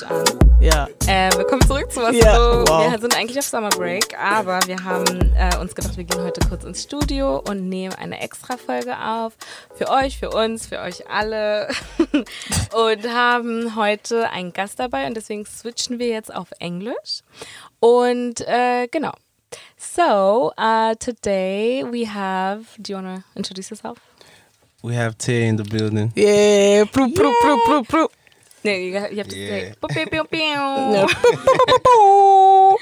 Switch an. Ja. Äh, willkommen zurück zu was Ja, so. wow. Wir sind eigentlich auf Summer Break, aber wir haben äh, uns gedacht, wir gehen heute kurz ins Studio und nehmen eine extra Folge auf. Für euch, für uns, für euch alle. und haben heute einen Gast dabei und deswegen switchen wir jetzt auf Englisch. Und äh, genau. So, uh, today we have. Do you want to introduce yourself? We have Tay in the building. Yeah. Ploep, ploep, ploep, ploep, ploep. No, you, got, you have to say. Yeah. Pew, pew, pew, pew. No.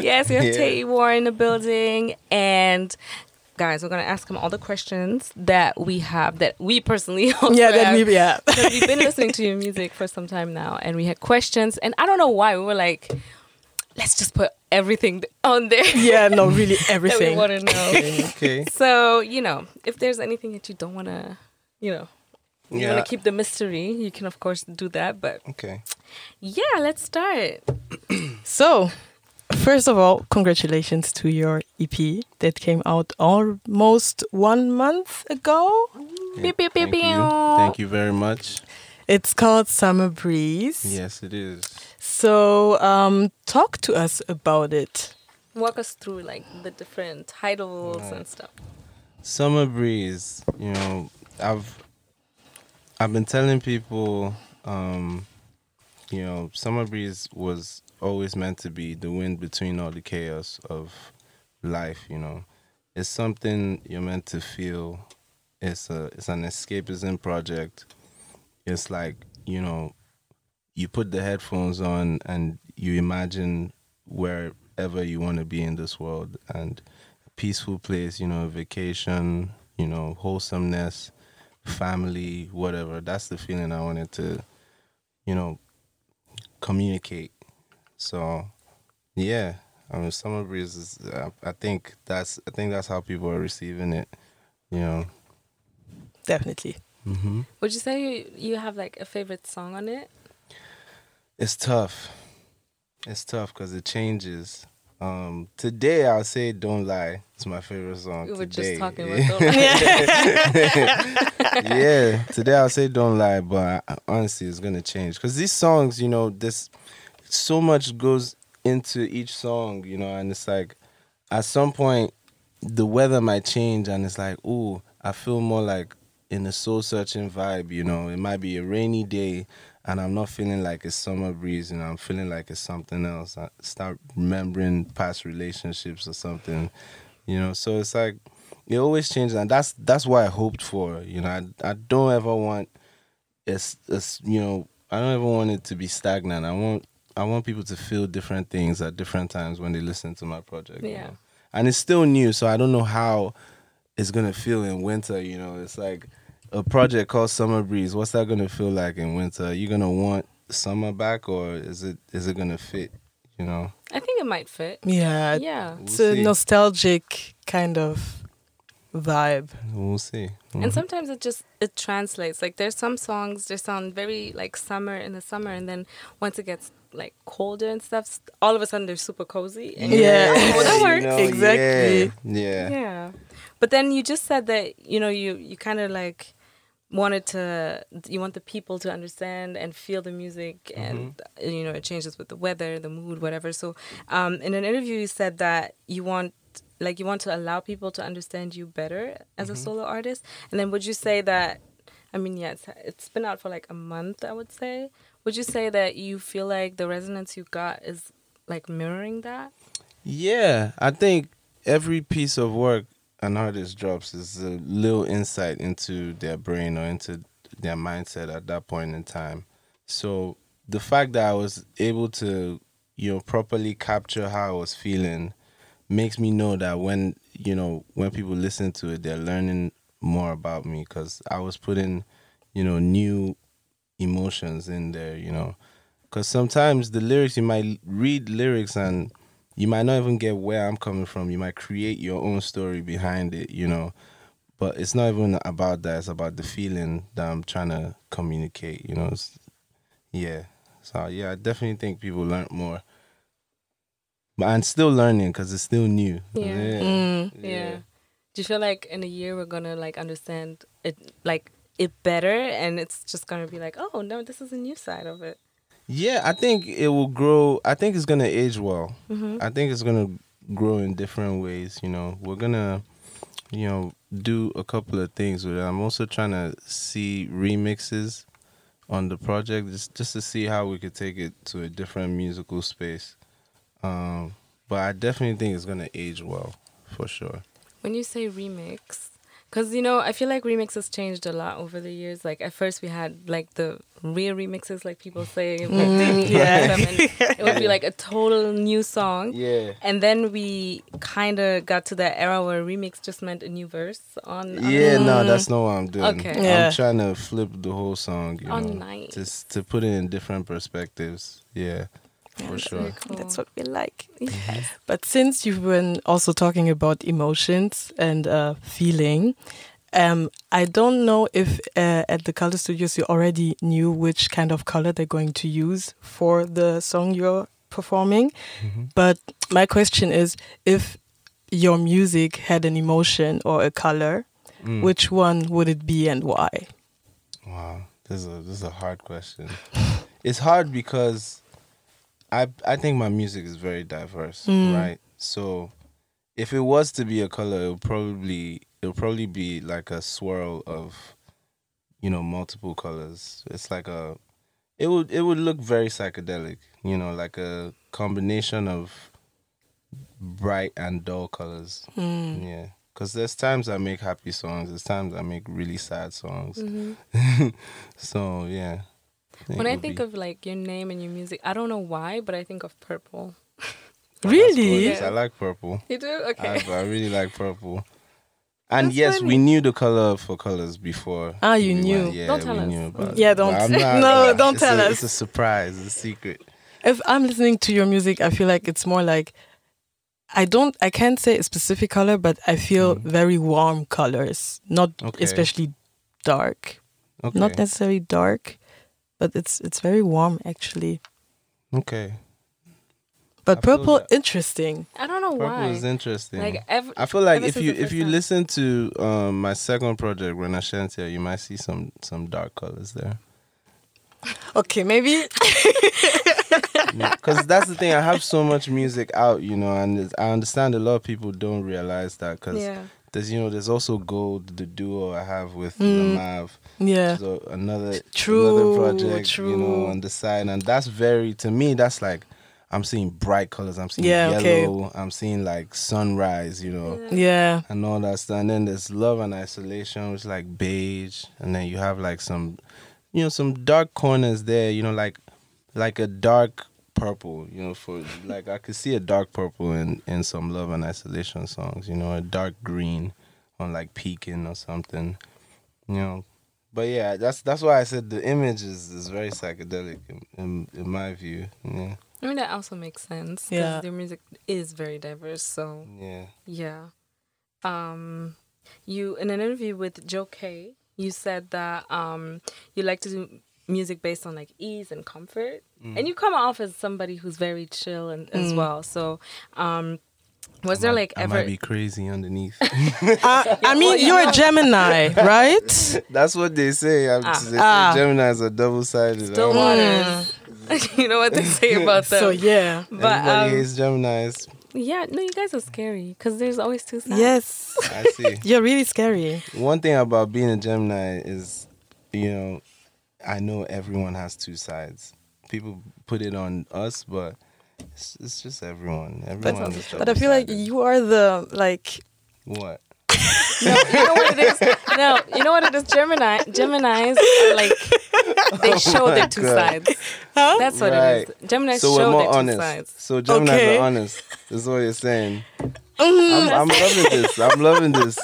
Yes, we have Yeah. Tay Iwar in the building. And guys, we're going to ask him all the questions that we have, that we personally also Yeah, that have. we, yeah. Because we've been listening to your music for some time now, and we had questions. And I don't know why. We were like, let's just put everything on there Yeah, no, really that we everything. want to know. Okay. so, you know, if there's anything that you don't want to, you know, you Yeah. want to keep the mystery, you can, of course, do that. But Okay. yeah, let's start. So, first of all, congratulations to your EP that came out almost one month ago. Pew, pew, pew, Thank you. Thank you very much. It's called Summer Breeze. Yes, it is. So, um, talk to us about it. walk us through like the different titles and stuff. Summer breeze. You know, I've I've been telling people, um, you know, summer breeze was always meant to be the wind between all the chaos of life. You know, it's something you're meant to feel. It's a it's an escapism project. It's like you know, you put the headphones on and you imagine wherever you want to be in this world and a peaceful place, you know, vacation, you know, wholesomeness, family, whatever. That's the feeling I wanted to, you know, communicate. So, yeah, I mean, summer breeze is. I, I think that's. I think that's how people are receiving it. You know. Definitely. Mm-hmm. Would you say you, you have like a favorite song on it? It's tough. It's tough because it changes. Um, today I'll say "Don't Lie." It's my favorite song. We were today. just talking about Don't Lie. yeah, today I'll say "Don't Lie," but I, honestly, it's gonna change because these songs, you know, this so much goes into each song, you know, and it's like at some point the weather might change, and it's like, ooh, I feel more like in a soul searching vibe, you know. It might be a rainy day, and I'm not feeling like it's summer breeze, and I'm feeling like it's something else. I start remembering past relationships or something, you know. So it's like it always changes, and that's that's what I hoped for. You know, I I don't ever want it's it's you know I don't ever want it to be stagnant. I want I want people to feel different things at different times when they listen to my project. you Yeah. know. and it's still new, so I don't know how it's gonna feel in winter. You know, it's like a project called Summer Breeze. What's that gonna feel like in winter? Are you gonna want summer back, or is it is it gonna fit? You know, I think it might fit. Yeah. Yeah. we'll It's a see. nostalgic kind of vibe. we'll see. And Mhm. sometimes it just it translates. Like there's some songs they sound very like summer in the summer, and then once it gets like colder and stuff, all of a sudden they're super cozy. And you're Yeah. like, oh, that you know, Exactly. Yeah. yeah. Yeah. But then you just said that, you know, you, you kind of like wanted to, you want the people to understand and feel the music and, uh, you know, it changes with the weather, the mood, whatever. So um, in an interview, you said that you want, like, you want to allow people to understand you better as a solo artist. And then would you say that, I mean, yeah, it's, it's been out for like a month, I would say. Would you say that you feel like the resonance you got is like mirroring that? Yeah, I think every piece of work an artist drops is a little insight into their brain or into their mindset at that point in time. So the fact that I was able to, you know, properly capture how I was feeling makes me know that when, you know, when people listen to it, they're learning more about me because I was putting, you know, new emotions in there, you know. Because sometimes the lyrics, you might read lyrics and you might not even get where I'm coming from. You might create your own story behind it, you know. But it's not even about that. It's about the feeling that I'm trying to communicate, you know. It's, yeah. So, yeah, I definitely think people learn more. But I'm still learning because it's still new. Yeah. Mm. Yeah. Do you feel like in a year we're gonna like understand it like it better and it's just gonna be like, oh no, this is a new side of it. Yeah, I think it will grow. I think it's gonna age well. Mm-hmm. I think it's gonna grow in different ways. You know, we're gonna, you know, do a couple of things with it. I'm also trying to see remixes on the project just just to see how we could take it to a different musical space. Um, but I definitely think it's gonna age well, for sure. When you say remix, because you know, I feel like remix has changed a lot over the years. Like at first, we had like the real remixes, like people say, Mm, yeah. and it would be like a total new song. Yeah. And then we kind of got to that era where remix just meant a new verse on. on Yeah, no, that's not what I'm doing. Okay. Yeah. I'm trying to flip the whole song, you Oh, know, nice. just to put it in different perspectives. Yeah, for That's sure. cool. That's what we like. Yes. But since you've been also talking about emotions and uh, feeling, um, I don't know if uh, at the Color Studios you already knew which kind of color they're going to use for the song you're performing. Mm-hmm. But my question is if your music had an emotion or a color, Mm. which one would it be and why? Wow, this is a this is a hard question. it's hard because I I think my music is very diverse, Mm. right? So if it was to be a color, it would probably it would probably be like a swirl of you know multiple colors. It's like a it would it would look very psychedelic, you know, like a combination of bright and dull colors. Mm. Yeah. Cause there's times I make happy songs, there's times I make really sad songs. Mhm. so yeah. When I think be- of like your name and your music, I don't know why, but I think of purple. Really? Yeah. I like purple. You do? I, Okay. I really like purple. And That's yes, we knew the color for colors before. Ah, you we knew. went- Yeah, Don't tell we us. knew about Yeah, don't- But not- No, don't tell a, us. It's a surprise. It's a secret. if I'm listening to your music, I feel like it's more like I don't I can't say a specific color, but I feel Mhm. very warm colors, not Okay. especially dark, Okay. not necessarily dark, but it's it's very warm actually. okay. But I purple, that. interesting. I don't know Purple why. Purple is interesting. Like ev- I feel like if you if you time. listen to um, my second project, Renascentia, you might see some some dark colors there. Okay, maybe Because that's the thing. I have so much music out, you know, and it's- I understand a lot of people don't realize that. Because yeah. there's, you know, there's also Gold, the duo I have with Mm. the Mav. yeah. So another True, another project, true. you know, on the side, and that's very to me. That's like I'm seeing bright colors. I'm seeing Yeah, okay. yellow. I'm seeing like sunrise, you know, Yeah. and all that stuff. And then there's love and isolation, which is like beige, and then you have like some, you know, some dark corners there. You know, like like a dark purple. You know, for like I could see a dark purple in in some love and isolation songs. You know, a dark green on like peaking or something. You know, but yeah, that's that's why I said the image is, is very psychedelic in, in in my view. Yeah, I mean, that also makes sense. 'cause Yeah. Their music is very diverse. So, yeah. yeah. Um, you, in an interview with Joe Kay, you said that um, you like to do music based on like ease and comfort. Mm. And you come off as somebody who's very chill and as Mm. well. So, um, was I there might- like I ever. might be crazy underneath. I, I mean, well, you you're a Gemini, right? That's what they say. I'm, Ah. they say Ah. Geminis are double sided. Still waters. you know what they say about them. So yeah. but Everybody um, hates Geminis. yeah, no, you guys are scary because there's always two sides. Yes. I see. You're really scary. One thing about being a Gemini is, you know, I know everyone has two sides. People put it on us, but it's, it's just everyone. Everyone is But I feel like you are the like What? No, you know what it is? No, you know what it is? Gemini, Geminis are like they show their two God. sides. Huh? That's what Right. it is. Gemini So we're show more their two honest. sides. So Geminis Okay. are honest. Is what you're saying. Mhm. I'm, I'm loving this. I'm loving this.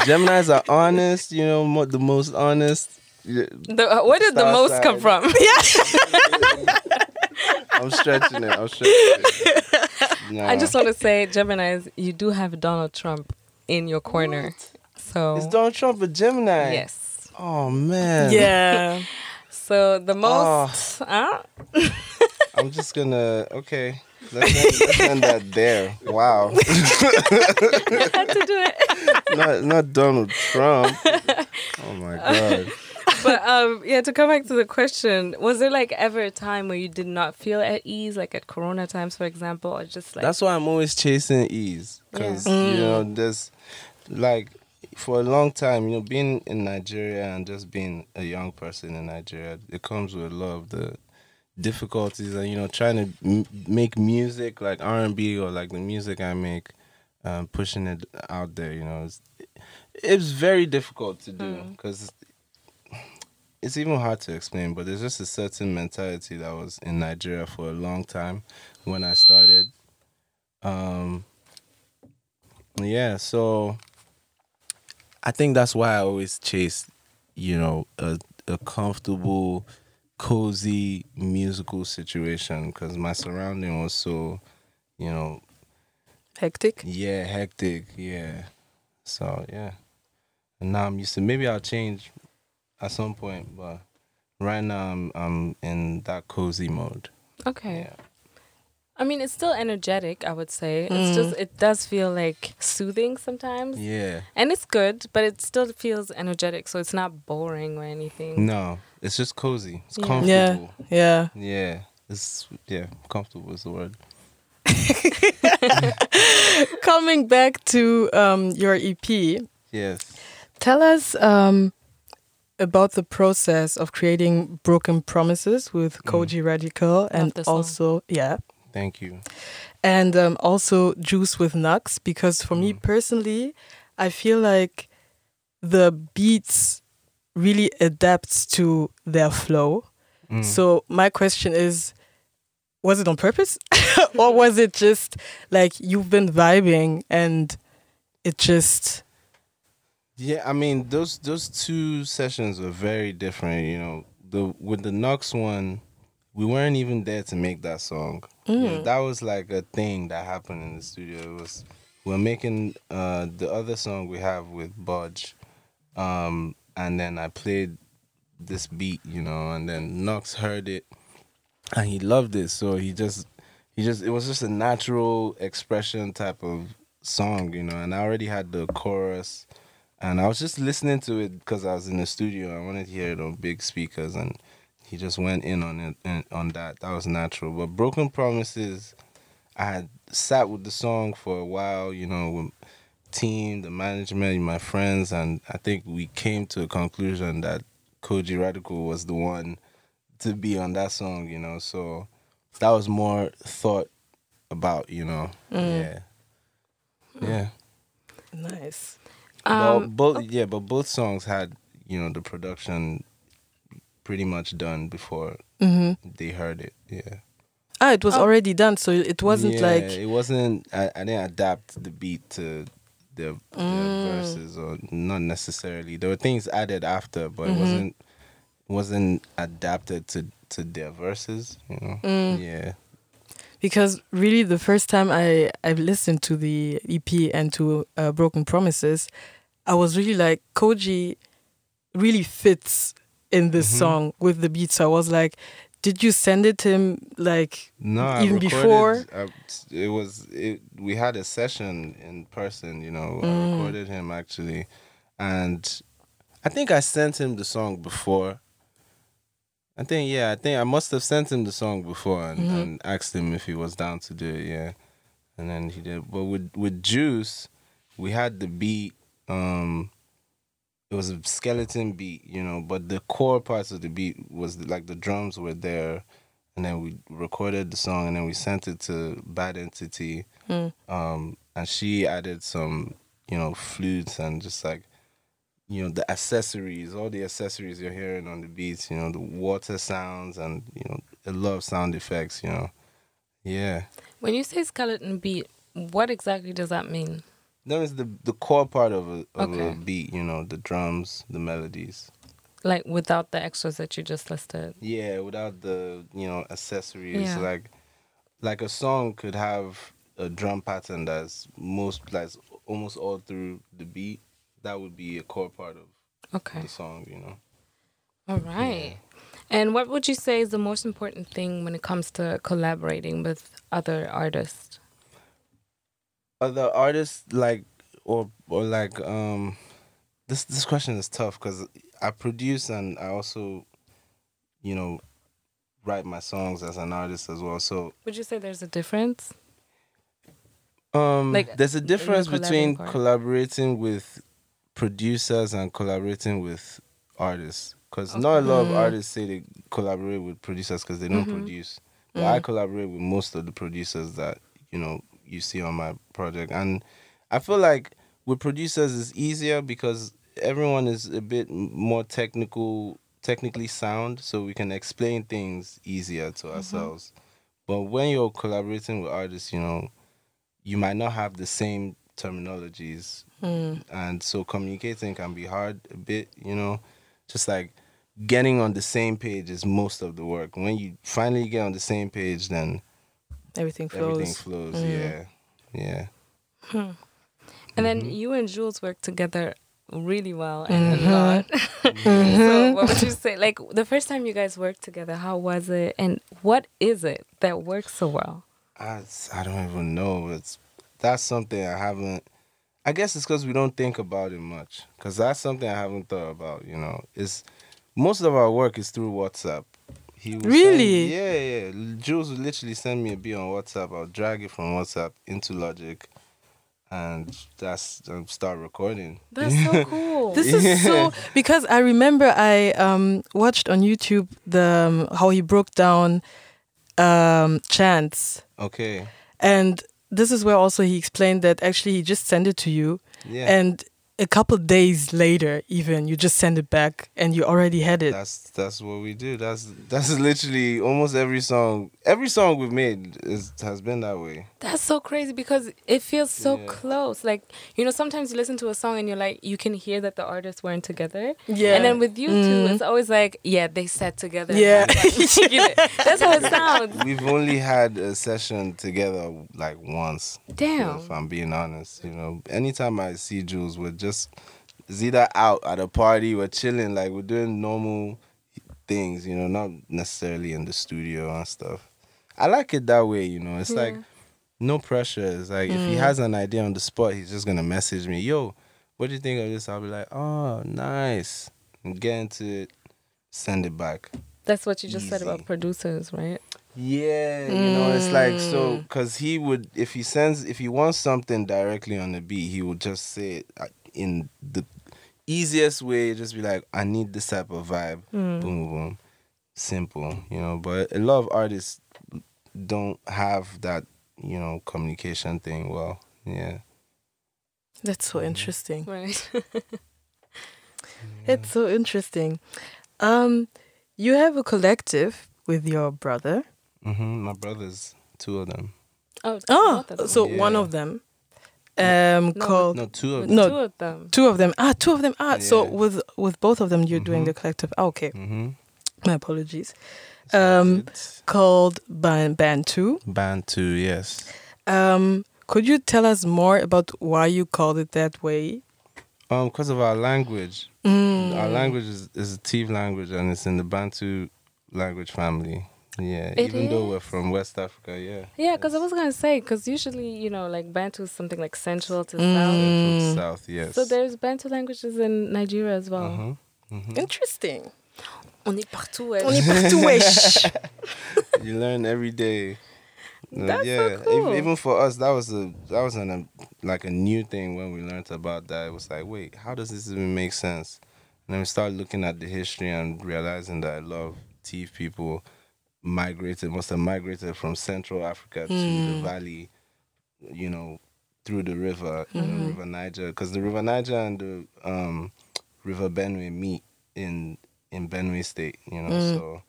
Geminis are honest. You know, mo- the most honest. The, uh, where did the Star most come side. from? I'm stretching it. I'm stretching it. Nah. I just want to say, Geminis, you do have Donald Trump in your corner. So Is Donald Trump a Gemini? yes. Oh man. Yeah. So the Oh. most. I'm just gonna. Okay. Let's end, let's end that there. Wow. had to do it. not not Donald Trump. Oh my god. but um, yeah, to come back to the question, was there like ever a time where you did not feel at ease, like at Corona times, for example, or just like That's why I'm always chasing ease, because Yeah. you know, there's like for a long time, you know, being in Nigeria and just being a young person in Nigeria, it comes with a lot of the difficulties, and you know, trying to m- make music like R and B or like the music I make, um, pushing it out there, you know, it's, it's very difficult to do because. It's even hard to explain, but there's just a certain mentality that was in Nigeria for a long time when I started. Um, yeah, so I think that's why I always chase, you know, a, a comfortable, cozy musical situation because my surrounding was so, you know, Hectic. yeah, hectic, yeah. So yeah, and now I'm used to. Maybe I'll change at some point, but right now I'm I'm in that cozy mode. okay? Yeah. I mean, it's still energetic. I would say Mm. it's just it does feel like soothing sometimes, Yeah. and it's good, but it still feels energetic, so it's not boring or anything. No, it's just cozy. It's Yeah. comfortable. Yeah. Yeah, it's yeah, comfortable is the word. Coming back to um, your EP, Yes. tell us um, about the process of creating Broken Promises with Kojey Radical and also, yeah, Thank you. and um, also Juice with Knucks because for me personally, I feel like the beats really adapts to their flow. Mm. So my question is, was it on purpose, or was it just like you've been vibing and it just Yeah, I mean those those two sessions were very different. You know, the with the Knucks one, we weren't even there to make that song. You know, that was like a thing that happened in the studio. It was we're making uh the other song we have with Budge, um, and then I played this beat, you know, and then Knucks heard it, and he loved it. So he just he just it was just a natural expression type of song, you know. And I already had the chorus, and I was just listening to it because I was in the studio. I wanted to hear it on big speakers, and he just went in on it and on that. That was natural. But Broken Promises, I had sat with the song for a while, you know, with team, the management, my friends, and I think we came to a conclusion that Kojey Radical was the one to be on that song, you know. So that was more thought about, you know. Yeah. Yeah. nice? well, Um, both yeah, but both songs had, you know, the production pretty much done before hmm they heard it. Yeah. Ah, it was already done, so it wasn't yeah, like it wasn't I, I didn't adapt the beat to the, the Mm. verses or not necessarily. There were things added after, but Mm-hmm. it wasn't wasn't adapted to to their verses, you know. Mm. Yeah. because really the first time I I listened to the EP and to uh, Broken Promises, I was really like Kojey really fits in this Mhm. song with the beat. So I was like, did you send it to him like No, I Even before? I, it was it. We had a session in person. You know, I Mm. recorded him actually, and I think I sent him the song before. I think yeah, I think I must have sent him the song before and, Mhm. and asked him if he was down to do it. Yeah, and then he did. But with with Juice, we had the beat. Um, it was a skeleton beat, you know, but the core parts of the beat was like the drums were there, and then we recorded the song, and then we sent it to Bad Entity, Mm. um, and she added some, you know, flutes and just like, you know, the accessories, all the accessories you're hearing on the beats, you know, the water sounds and you know, a lot of sound effects, you know, yeah. when you say skeleton beat, what exactly does that mean? That was the the core part of a of a beat, you know, the drums, the melodies. Like without the extras that you just listed. Yeah, without the you know accessories, Yeah. like like a song could have a drum pattern that's most that's almost all through the beat. That would be a core part of Okay. the song, you know. All right. And what would you say is the most important thing when it comes to collaborating with other artists? Other artists like or or like um this this question is tough because I produce and I also, you know, write my songs as an artist as well. So Would you say there's a difference? um, Like, there's a difference between collaborating with producers and collaborating with artists. Because not a lot of Mhm. artists say they collaborate with producers because they don't Mhm. produce. But I Mm. collaborate with most of the producers that you know you see on my project, and I feel like with producers it's easier because everyone is a bit more technical, technically sound, so we can explain things easier to ourselves. But when you're collaborating with artists, you know, you might not have the same terminologies, Mm. and so communicating can be hard a bit. You know, just like getting on the same page is most of the work. When you finally get on the same page, then Everything flows. everything flows. Mm. Yeah, yeah. And then Mhm. you and Juls work together really well and Mhm. a lot. Mm-hmm. so what would you say? Like the first time you guys worked together, how was it? And what is it that works so well? I, I don't even know. It's that's something I haven't. I guess it's because we don't think about it much. Because that's something I haven't thought about. You know, is most of our work is through WhatsApp. He would send- Really? yeah, yeah. Juls would literally send me a beat on WhatsApp. I'll drag it from WhatsApp into Logic, and that's um, start recording. That's so cool. This is so because I remember I um, watched on YouTube the um, how he broke down um, chants, Okay. and this is where also he explained that actually he just sent it to you, Yeah. and a couple days later, even you just send it back, and you already had it. That's that's what we do. That's that's literally almost every song. Every song we've made is has been that way. That's so crazy because it feels so Yeah. close. Like, you know, sometimes you listen to a song and you're like, you can hear that the artists weren't together. yeah, And then with you two, Mhm. it's always like, yeah, they sat together. Yeah. You know, That's how it sounds. We've only had a session together like once. Damn. If I'm being honest, you know, anytime I see Juls, we're just it's either out at a party, we're chilling, like we're doing normal things, you know, not necessarily in the studio and stuff. I like it that way, you know. It's like no pressure. It's like if he Mm. has an idea on the spot, he's just gonna message me, "Yo, what do you think of this?" I'll be like, "Oh, nice," and get into it, send it back. That's what you just said about producers, right? Yeah, you know, it's like so Mm. because he would if he sends if he wants something directly on the beat, he would just say it uh, in the easiest way. Just be like, "I need this type of vibe." Mm. Boom, boom, simple, you know. But a lot of artists don't have that, you know, communication thing. Well, yeah. that's so Mhm. interesting. Right. It's so interesting. Um, you have a collective with your brother. Mm-hmm. My brothers, two of them. oh, Oh, both of them. so one of them, um, No, called No, two of them. No. two of them. two of them. Ah, two of them. Ah, so with with both of them, you're doing Mhm. the collective. Ah, okay, Mm-hmm. my apologies. Um, Called Ban- Bantu. band two, yes. Um, could you tell us more about why you called it that way? Um, because of our language. Mm. Our language is, is a Tiv language and it's in the Bantu language family. Yeah, It even though we're from West Africa, yeah. Yeah, because I was gonna say, because usually, you know, like Bantu is something like central to Mm. south. South, yes. So there's Bantu languages in Nigeria as well. Uh-huh. mhm. Interesting. On est partout. ouais. On est partout, wesh. you learn every day. That's so yeah, ev- cool. even for us, that was a that was an, um, like a new thing when we learned about that. It was like, wait, how does this even make sense? And then we started looking at the history and realizing that a lot of Tiv people migrated, must have migrated from Central Africa to the Mm. valley, you know, through the river, you know, Mhm. River Niger, because the River Niger and the um, River Benue meet in in Benue State, you know, Mm. so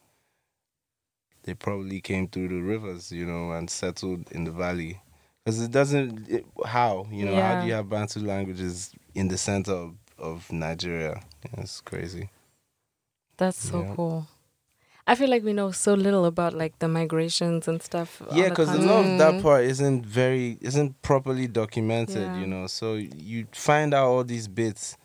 they probably came through the rivers, you know, and settled in the valley. Because it doesn't, it, how, you know, how do you have Bantu languages in the center of, of Nigeria? Yeah, it's crazy. That's so Yeah. cool. I feel like we know so little about like the migrations and stuff. Yeah, because a lot of that part isn't very, isn't properly documented, Yeah. you know. So you find out all these bits,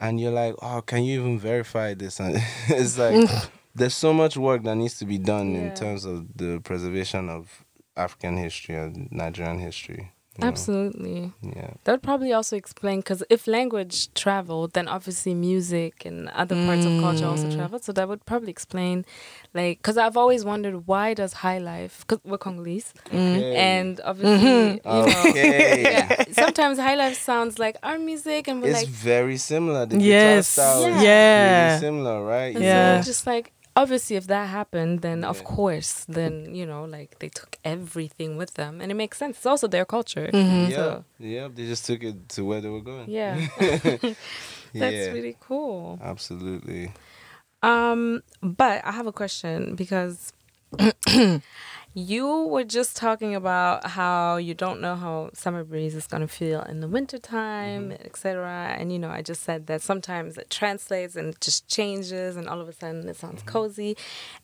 and you're like, oh, can you even verify this? And it's like there's so much work that needs to be done Yeah. in terms of the preservation of African history and Nigerian history. Know? Absolutely. Yeah. That would probably also explain because if language traveled, then obviously music and other parts of culture also Mm. traveled. So that would probably explain, like, because I've always wondered why does high life? Because we're Congolese, Okay. and obviously, Mhm. you know, Okay. yeah, sometimes high life sounds like our music, and we're it's like, very similar. The Yes. guitar style Yeah. is Yeah. really similar, right? and Yeah. so just like. Obviously, if that happened, then of course, then you know, like they took everything with them, and it makes sense. It's also their culture. Mhm. Yeah, So- yeah. They just took it to where they were going. Yeah, that's yeah, really cool. absolutely. Um, but I have a question because you were just talking about how you don't know how summer breeze is gonna feel in the wintertime, Mm-hmm. etc. And you know, I just said that sometimes it translates and it just changes, and all of a sudden it sounds Mm-hmm. cozy.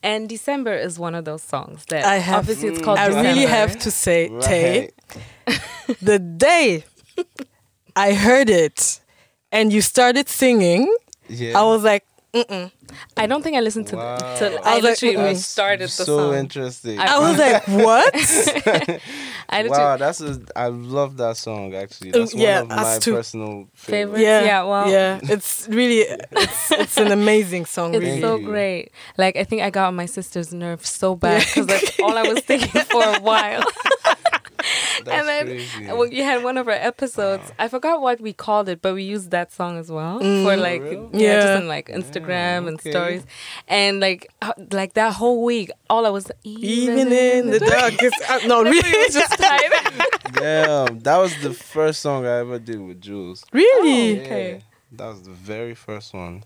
And December is one of those songs that I have- obviously it's called. I really have to say, Tay, the day I heard it and you started singing, Yeah. I was like, mm-mm. I don't think I listened to. Wow. to I I was like, literally mm-mm. restarted the so song. interesting. I- I was like, what? I wow, that's a, I love that song actually. Um, That's yeah, one of us my too. personal Favorite? favorites. yeah, Yeah, well- yeah, it's really, it's it's an amazing song. It's really. so great. Like I think I got on my sister's nerves so bad because that's all I was thinking for a while. That's and then crazy. when you had one of our episodes, I forgot what we called it, but we used that song as well for like real? yeah, just Yeah. in like Instagram and okay. stories, and like uh, like that whole week, all I was Even in the darkest, uh, no, Literally, really, was just tired. Damn, that was the first song I ever did with Juls. really, Oh. Okay. That was the very first one.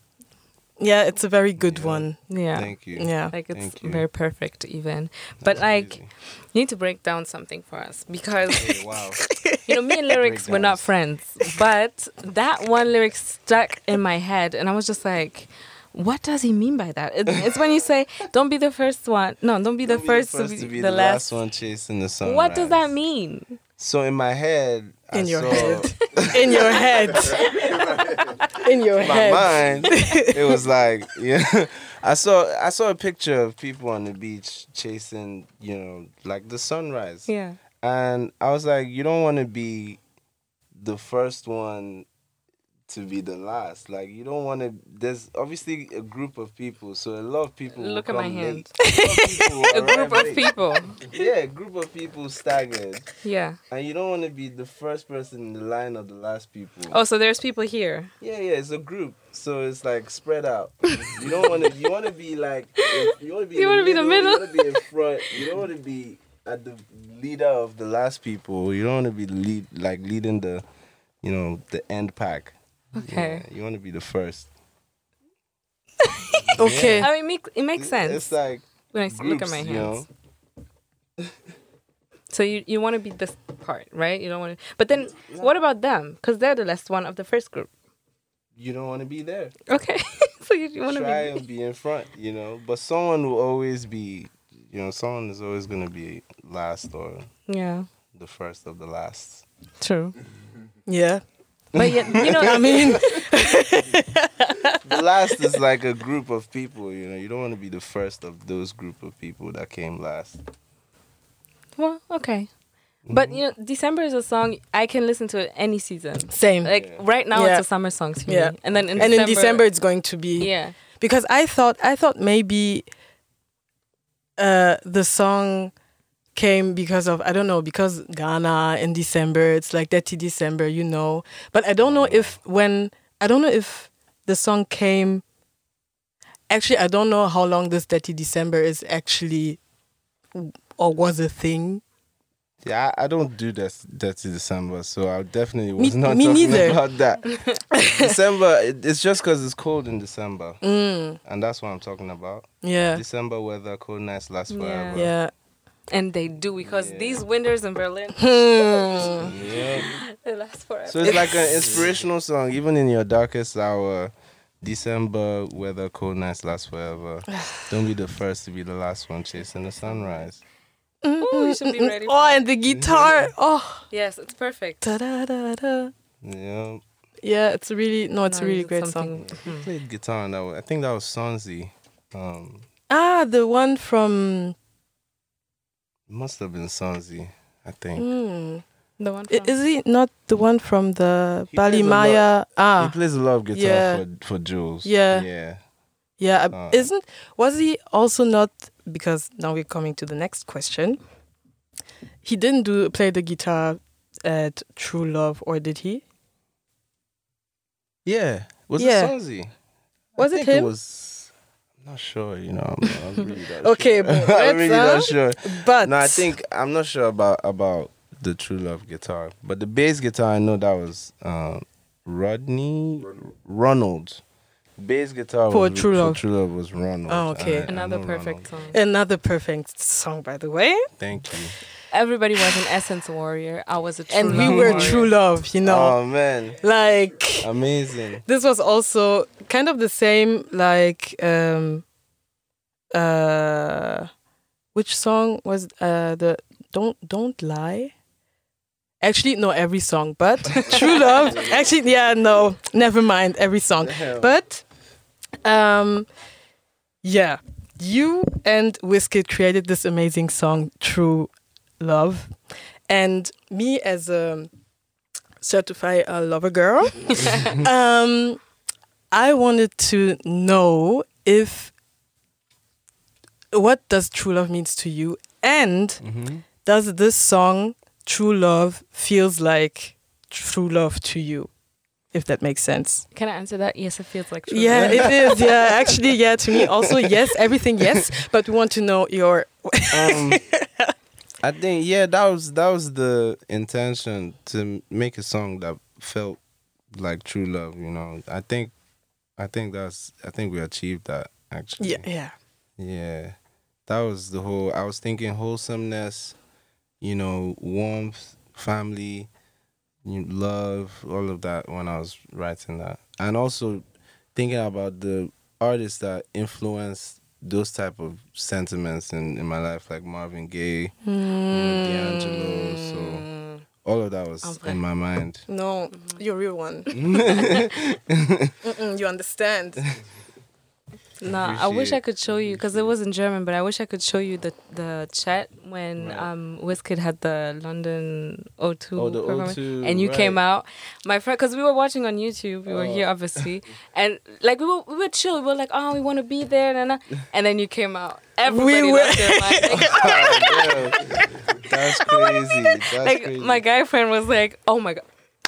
Yeah, it's a very good Yeah. one. yeah. Thank you. Yeah, Like it's Thank you. very perfect, even. But like, crazy. you need to break down something for us because Hey, wow. you know, me and lyrics were not friends, but that one lyric stuck in my head, and I was just like, "What does he mean by that?" It, it's when you say, "Don't be the first one." No, don't be the, Don't be first, to be, the, last. one chasing the sun. What does that mean? So in my head, I In your saw, head. in your head, in your my head. mind, it was like, yeah. I saw I saw a picture of people on the beach chasing, you know, like the sunrise. Yeah, And I was like, you don't want to be the first one to be the last. Like you don't want to. There's obviously a group of people, so a lot of people. Look at my hand. A, lot of people will a group of late. people. Yeah, a group of people staggered, Yeah. and you don't want to be the first person in the line of the last people. Oh, so there's people here. Yeah, yeah, it's a group, so it's like spread out. You don't want to. You want to be like. You want to be. You want to be the middle. You want to be in front. You don't want to be at the leader of the last people. You don't want to be lead like leading the, you know, the end pack. Okay. Yeah, you want to be the first. Okay. I mean, make, it makes sense It's like when I s- look at groups, my you know. hands. So you you want to be this part, right? You don't want to. But then, what about them? Because they're the last one of the first group. You don't want to be there. Okay. so you, you want to Try be. and be in front, you know. But someone will always be, you know, someone is always gonna be last or Yeah. the first of the last. True. Yeah. But yeah, you know, what I mean, the last is like a group of people, you know. You don't want to be the first of those group of people that came last. well, okay. But Mm-hmm. you know, December is a song I can listen to it any season. same. Like Yeah. right now, Yeah. it's a summer song to Yeah. me. And then in and December, in December, it's going to be yeah, because I thought I thought maybe uh the song came because of I don't know because Ghana in December it's like dirty December you know but I don't know if when I don't know if the song came actually I don't know how long this dirty December is actually or was a thing Yeah, I, I don't do that dirty December, so I definitely Me- was not me talking neither. about that. December, it, it's just because it's cold in December, mm, and that's what I'm talking about. yeah December weather, cold nights last Yeah. forever. yeah and they do because Yeah. these winters in Berlin hmm. Yeah. they last forever. So it's like an inspirational song, even in your darkest hour. December weather, cold nights last forever. Don't be the first to be the last one chasing the sunrise. Ooh, you should be ready. oh and the guitar oh yes, it's perfect. da, da, da, da. Yeah, yeah it's really no it's a really it's great song something- I played guitar on that one. I think that was Sonzi. Um, Ah, the one from. Must have been Sonzi. I think. Mm. The one from Is he not the one from the He Bali plays a Maya? He Ah, plays a lot of guitar Yeah. for for Juls. Yeah. Yeah. yeah. Uh. Isn't was he also not? Because now we're coming to the next question. He didn't do play the guitar at True Love, or did he? Yeah. Was Yeah. it Sonzi? Was I it think him? It was. I'm not sure. You know. I'm, I'm really Okay, sure. but I'm really not uh, sure. But No, I think I'm not sure about about the True Love guitar, but the bass guitar I know that was um, Rodney Ronald. Bass guitar For was, True for Love. True Love was Ronald. Oh, okay. I- I another know perfect Ronald. song. another perfect song, by the way. Thank you. Everybody was an essence warrior. I was a true and we were warrior. True Love, you know. Oh man, like amazing. this was also kind of the same like um uh which song was uh the don't don't lie actually no every song but true love actually yeah no never mind every song Damn. but um yeah you and Wizkid created this amazing song true love and me as a certified uh, lover girl um I wanted to know if what does true love means to you and Mhm. does this song true love feels like true love to you if that makes sense Can I answer that? Yes, it feels like true yeah love. it is yeah actually yeah to me also yes everything yes but we want to know your um, I think yeah, that was that was the intention to make a song that felt like true love. You know, I think, I think that's I think we achieved that actually. yeah yeah Yeah, that was the whole. I was thinking wholesomeness, you know, warmth, family, you love, all of that when I was writing that, and also thinking about the artists that influenced those type of sentiments in, in my life, like Marvin Gaye, know, D'Angelo. So Mm. all of that was Okay. in my mind. no you're a real one you understand No, I wish I could show you because it was in German, but I wish I could show you the the chat when Right. um Wizkid had the London O2, Oh, the O2, and you came out. My friend, because we were watching on YouTube, we were Oh. here obviously, and like we were we were chill. We were like, oh, we want to be there, and, and, and then you came out. Everybody were- lost. Oh. That's crazy. That's like crazy. my guy friend was like, "Oh my god,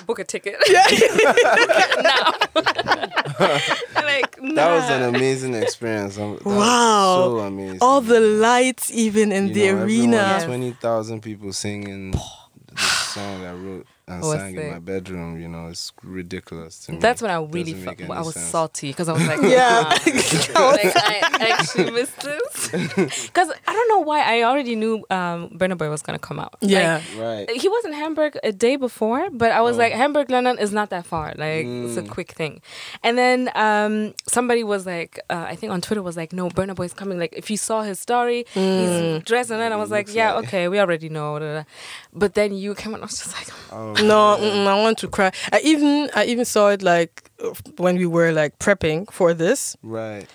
book a ticket now." like That was an amazing experience. That Wow. so amazing. all the lights even in You the know, everyone, arena Twenty thousand people singing the song I wrote and Was sang in my bedroom. You know, it's ridiculous to me. That's when I really felt make I was sense. salty because I was like, Yeah. "Wow." like I actually missed this because I don't know why I already knew um, Burna Boy was gonna come out. Like, yeah right. he was in Hamburg a day before, but I was Oh. like, Hamburg, London is not that far. Like, it's a Mm. quick thing. And then um, somebody was like, uh, I think on Twitter was like, no, Burna Boy's coming. Like, if you saw his story, he's dressed. And then I was like, yeah, like- okay, we already know. da, da, da. But then you came and I was just like, Oh, no i want to cry i even i even saw it like uh, when we were like prepping for this right.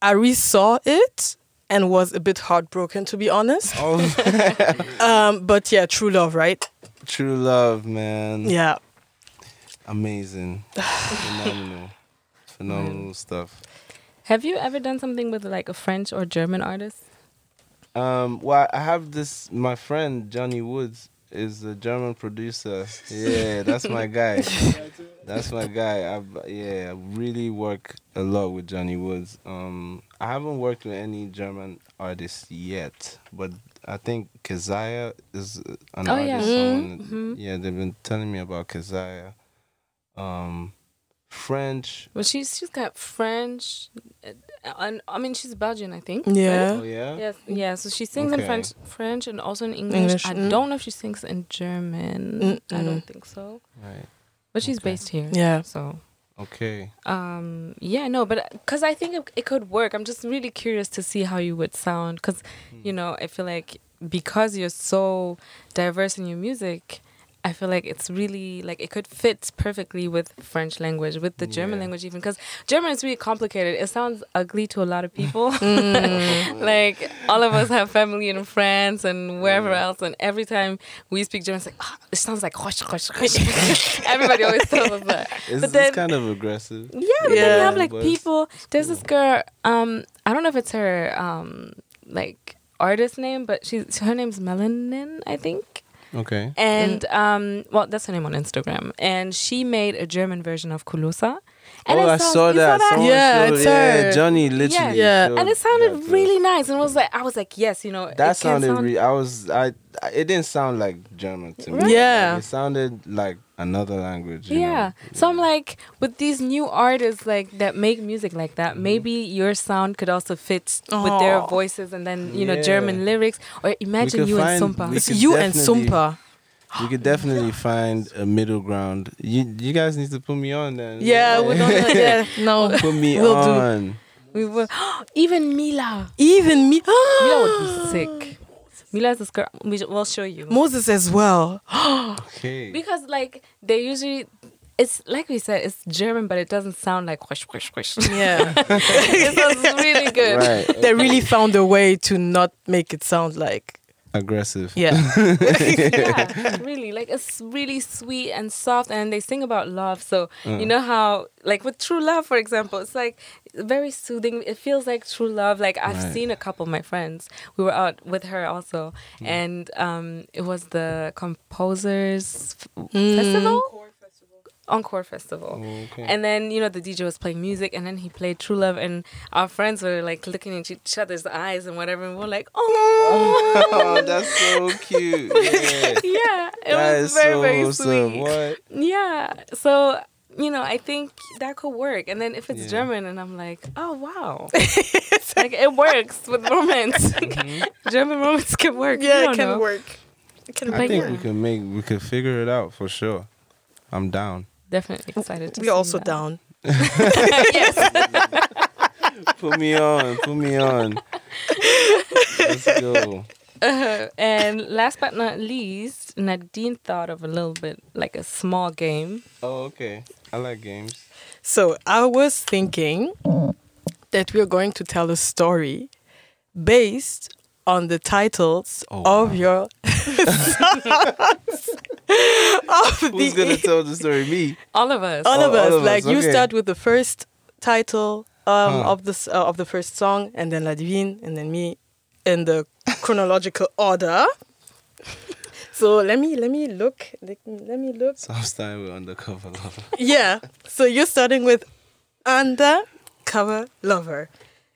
i re-saw it and was a bit heartbroken to be honest Oh, um but yeah true love right true love, man. yeah Amazing. Phenomenal. Phenomenal stuff. have you ever done something with like a French or German artist? Um, well, I have this. My friend Johnny Woods is a German producer. Yeah, that's my guy. That's my guy. I yeah, I really work a lot with Johnny Woods. Um, I haven't worked with any German artists yet, but I think Kazaya is an Oh, yeah. artist. someone- Mhm. Yeah, they've been telling me about Kazaya. Um, French. Well, she's she's got French, uh, and I mean she's Belgian, I think. Yeah. Oh yeah. Yes, yeah. So she sings in French, French, and also in English. English, I mm. don't know if she sings in German. I Mm-mm. don't think so. Right. But she's Okay. based here. Yeah. So, Okay. um, yeah, no, but because I think it, it could work. I'm just really curious to see how you would sound. Because, Hmm. you know, I feel like because you're so diverse in your music, I feel like it's really like it could fit perfectly with French language, with the German Yeah. language even because German is really complicated. It sounds ugly to a lot of people. Mm. like all of us have family in France and wherever else, and every time we speak German, it's like oh, it sounds like hush, hush, hush." Everybody always tells us that. It's, But then- it's kind of aggressive. Yeah, but then you have like people. There's this girl. Um, I don't know if it's her um like artist name, but she's her name's Melanin, I think. Okay. And um, well, that's her name on Instagram. And she made a German version of Kulusa. And oh, it I sounds- saw you that. that? Someone Yeah, showed- it's yeah. Johnny literally. Yeah. showed and it sounded really nice. And it was like I was like, yes, you know, That can sounded. sound- Re- I was. I. I- It didn't sound like German to me. Right. Yeah. Like, it sounded like another language. you Yeah. know? So I'm like, with these new artists like that make music like that, Mm-hmm. maybe your sound could also fit with their voices and then you know German lyrics. Or imagine could you and Sumpa. It's you and Sumpa. We could definitely find a middle ground. You you guys need to put me on then. Yeah, we don't know. Yeah, no. Put me we'll do. on. We were even Mila. Even me. Mila would be sick. Mila is this girl. We, we'll show you. Moses as well. Okay. Because like they usually, it's like we said, it's German, but it doesn't sound like whoosh whoosh whoosh. Yeah. it sounds really good. Right. they really found a way to not make it sound like Aggressive. yeah. yeah, really. Like it's really sweet and soft, and they sing about love. So you mm. know how, like with True Love, for example, it's like very soothing. It feels like true love. Like I've Right. seen a couple of my friends. We were out with her also, mm. and um, it was the composers F- mm. festival. Encore Festival. Okay. And then, you know, the DJ was playing music and then he played True Love and our friends were like looking into each other's eyes and whatever and we're like, oh oh, that's so cute. Yeah. yeah. It That was is very, so very awesome. sweet. What? Yeah. So, you know, I think that could work. And then if it's Yeah. German and I'm like, oh wow. like it works with romance. Mm-hmm. German romance can work. Yeah, it can know. work. It can I think yeah. we can make. We could figure it out for sure. I'm down. Definitely excited to We're see also that. down. yes. Put me on. Put me on. Let's go. Uh, and last but not least, Nadine thought of a little bit like a small game. Oh, okay. I like games. So I was thinking that we're going to tell a story based on the titles Oh, of wow. your songs. of Who's the- gonna tell the story? Me. All of us. all Oh, of us. all of like us, you okay. start with the first title um, Huh. of the uh, of the first song, and then Ladivine, and then me, in the chronological order. So let me let me look. Let me, let me look. So I'm starting with undercover lover. Yeah. So you're starting with undercover lover.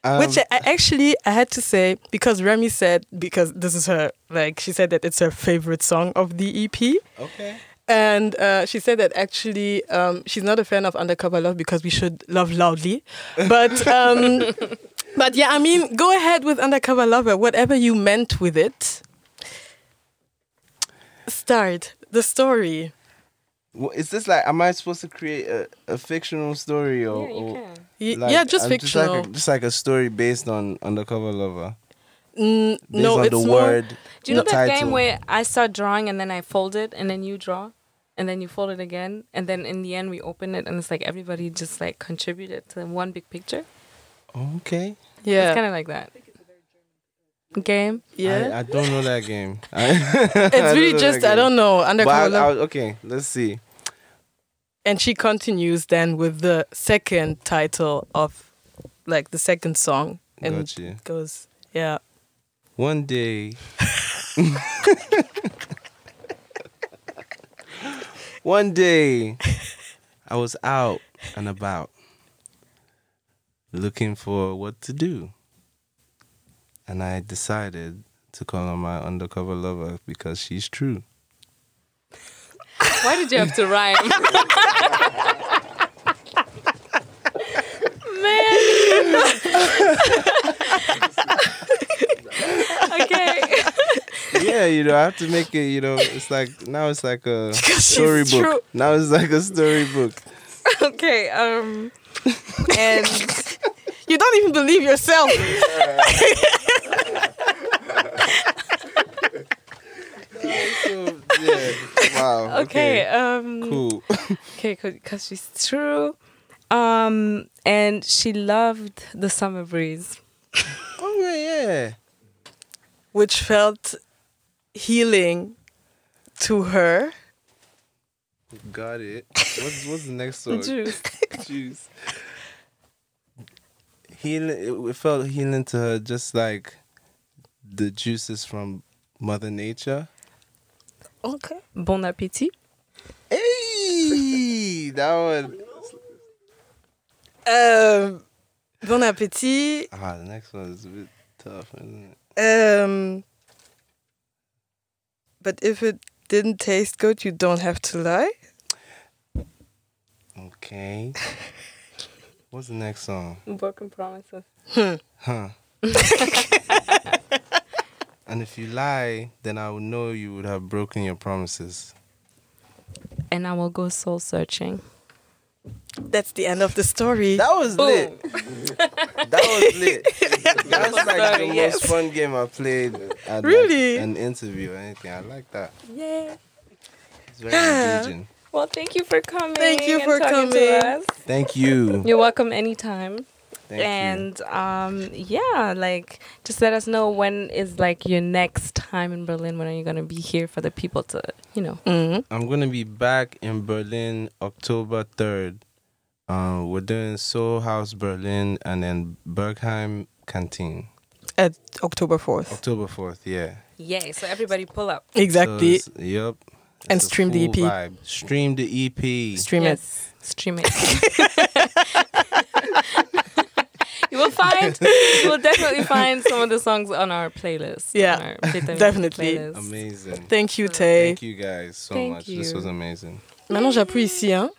Um, Which I, I actually I had to say because Remy said because this is her like she said that it's her favorite song of the EP okay. and uh, she said that actually um, she's not a fan of Undercover Love because we should love loudly, but um, but yeah I mean go ahead with Undercover Lover whatever you meant with it. Start the story. Well, is this like? Am I supposed to create a, a fictional story or? yeah, you or can. Y- like- yeah, just um, fictional. like, a, just like a story based on undercover lover. Mm, Based no, on it's the more. word. Do you know that title. game where I start drawing and then I fold it and then you draw and then you fold it again and then in the end we open it and it's like everybody just like contributed to one big picture? Okay. Yeah, It's kind of like that. Game. yeah. I, I don't know that game. It's really just I don't know But Undercover I, I, okay, let's see. and she continues then with the second title of like the second song and Gotcha. goes yeah One day. One day, I was out and about looking for what to do. And I decided to call her my undercover lover because she's true. Why did you have to rhyme? Man. okay. Yeah, you know, I have to make it, you know, it's like now it's like a storybook. Now it's like a storybook. Okay. Um. And you don't even believe yourself yeah. Wow. Okay. Um, Cool. Okay, because she's true. Um, and she loved the summer breeze. oh yeah, yeah. which felt healing to her. Got it. What's what's the next song? Juice. Juice. Healing. It, it felt healing to her, just like the juices from Mother Nature. Okay. Bon appétit. Hey, that one. Um, bon appetit. Ah, the next one is a bit tough, isn't it? Um, but if it didn't taste good, you don't have to lie. Okay. What's the next song? Broken promises. Huh. and if you lie, then I will know you would have broken your promises. And I will go soul searching. That's the end of the story. That was lit. that was lit. That's like the Sorry, most fun game I played at Really? like, an interview or anything. I like that. Yeah. It's very engaging. Well, thank you for coming. Thank you for coming. To us. Thank you. You're welcome anytime. Thank and um, yeah, like just let us know when is like your next time in Berlin. When are you gonna be here for the people to, you know? Mhm. I'm gonna be back in Berlin October third. Um, we're doing Soho House Berlin and then Berghain Canteen. At October 4th. October fourth, yeah. Yay! So everybody pull up. Exactly. So yep. And It's a stream the EP. vibe. Stream the E EP. Stream it. stream it. you will find, you will definitely find some of the songs on our playlist. Yeah, our definitely. playlist. Amazing. Thank you, Tay. Thank you guys so Thank much. This you. was amazing. Maintenant, j'appuie ici. Hein.